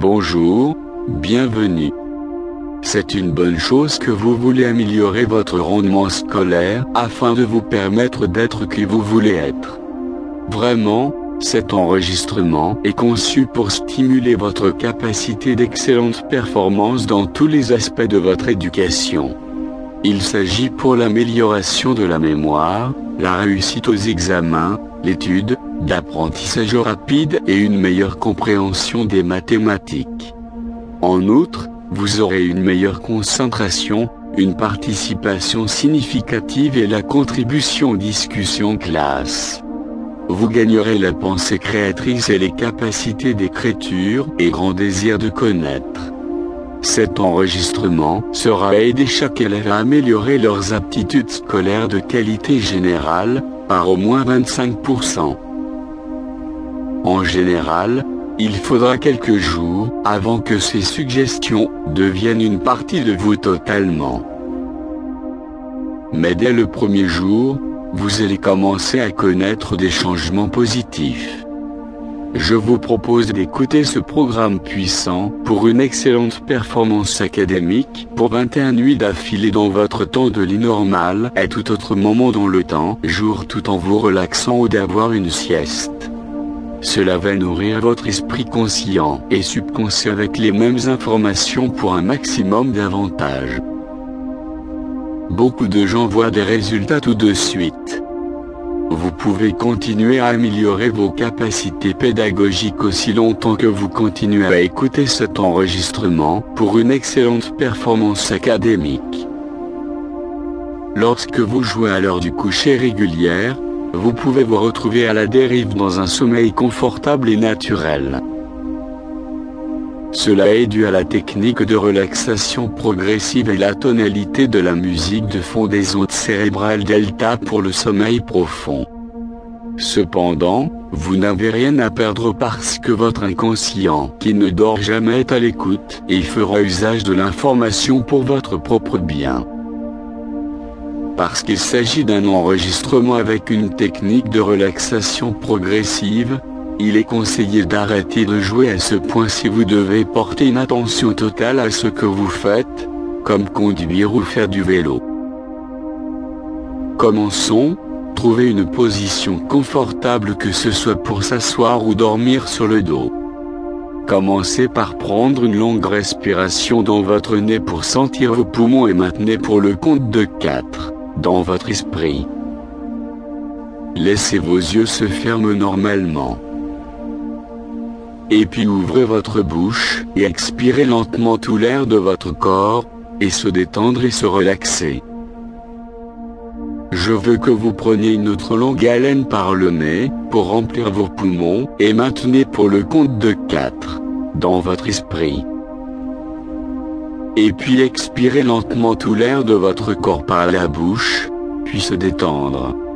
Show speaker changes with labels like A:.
A: Bonjour, bienvenue. C'est une bonne chose que vous voulez améliorer votre rendement scolaire afin de vous permettre d'être qui vous voulez être. Vraiment, cet enregistrement est conçu pour stimuler votre capacité d'excellente performance dans tous les aspects de votre éducation. Il s'agit pour l'amélioration de la mémoire, la réussite aux examens, l'étude, l'apprentissage rapide et une meilleure compréhension des mathématiques. En outre, vous aurez une meilleure concentration, une participation significative et la contribution aux discussions classe. Vous gagnerez la pensée créatrice et les capacités d'écriture et grand désir de connaître. Cet enregistrement sera aider chaque élève à améliorer leurs aptitudes scolaires de qualité générale, par au moins 25%. En général, il faudra quelques jours avant que ces suggestions deviennent une partie de vous totalement. Mais dès le premier jour, vous allez commencer à connaître des changements positifs. Je vous propose d'écouter ce programme puissant pour une excellente performance académique pour 21 nuits d'affilée dans votre temps de lit normal et tout autre moment dans le temps jour tout en vous relaxant ou d'avoir une sieste. Cela va nourrir votre esprit conscient et subconscient avec les mêmes informations pour un maximum d'avantages. Beaucoup de gens voient des résultats tout de suite. Vous pouvez continuer à améliorer vos capacités pédagogiques aussi longtemps que vous continuez à écouter cet enregistrement pour une excellente performance académique. Lorsque vous jouez à l'heure du coucher régulière, vous pouvez vous retrouver à la dérive dans un sommeil confortable et naturel. Cela est dû à la technique de relaxation progressive et la tonalité de la musique de fond des ondes cérébrales delta pour le sommeil profond. Cependant, vous n'avez rien à perdre parce que votre inconscient, qui ne dort jamais, est à l'écoute et fera usage de l'information pour votre propre bien. Parce qu'il s'agit d'un enregistrement avec une technique de relaxation progressive, il est conseillé d'arrêter de jouer à ce point si vous devez porter une attention totale à ce que vous faites, comme conduire ou faire du vélo. Commençons, trouvez une position confortable que ce soit pour s'asseoir ou dormir sur le dos. Commencez par prendre une longue respiration dans votre nez pour sentir vos poumons et maintenez pour le compte de 4, dans votre esprit. Laissez vos yeux se fermer normalement. Et puis ouvrez votre bouche et expirez lentement tout l'air de votre corps, et se détendre et se relaxer. Je veux que vous preniez une autre longue haleine par le nez, pour remplir vos poumons, et maintenez pour le compte de 4, dans votre esprit. Et puis expirez lentement tout l'air de votre corps par la bouche, puis se détendre.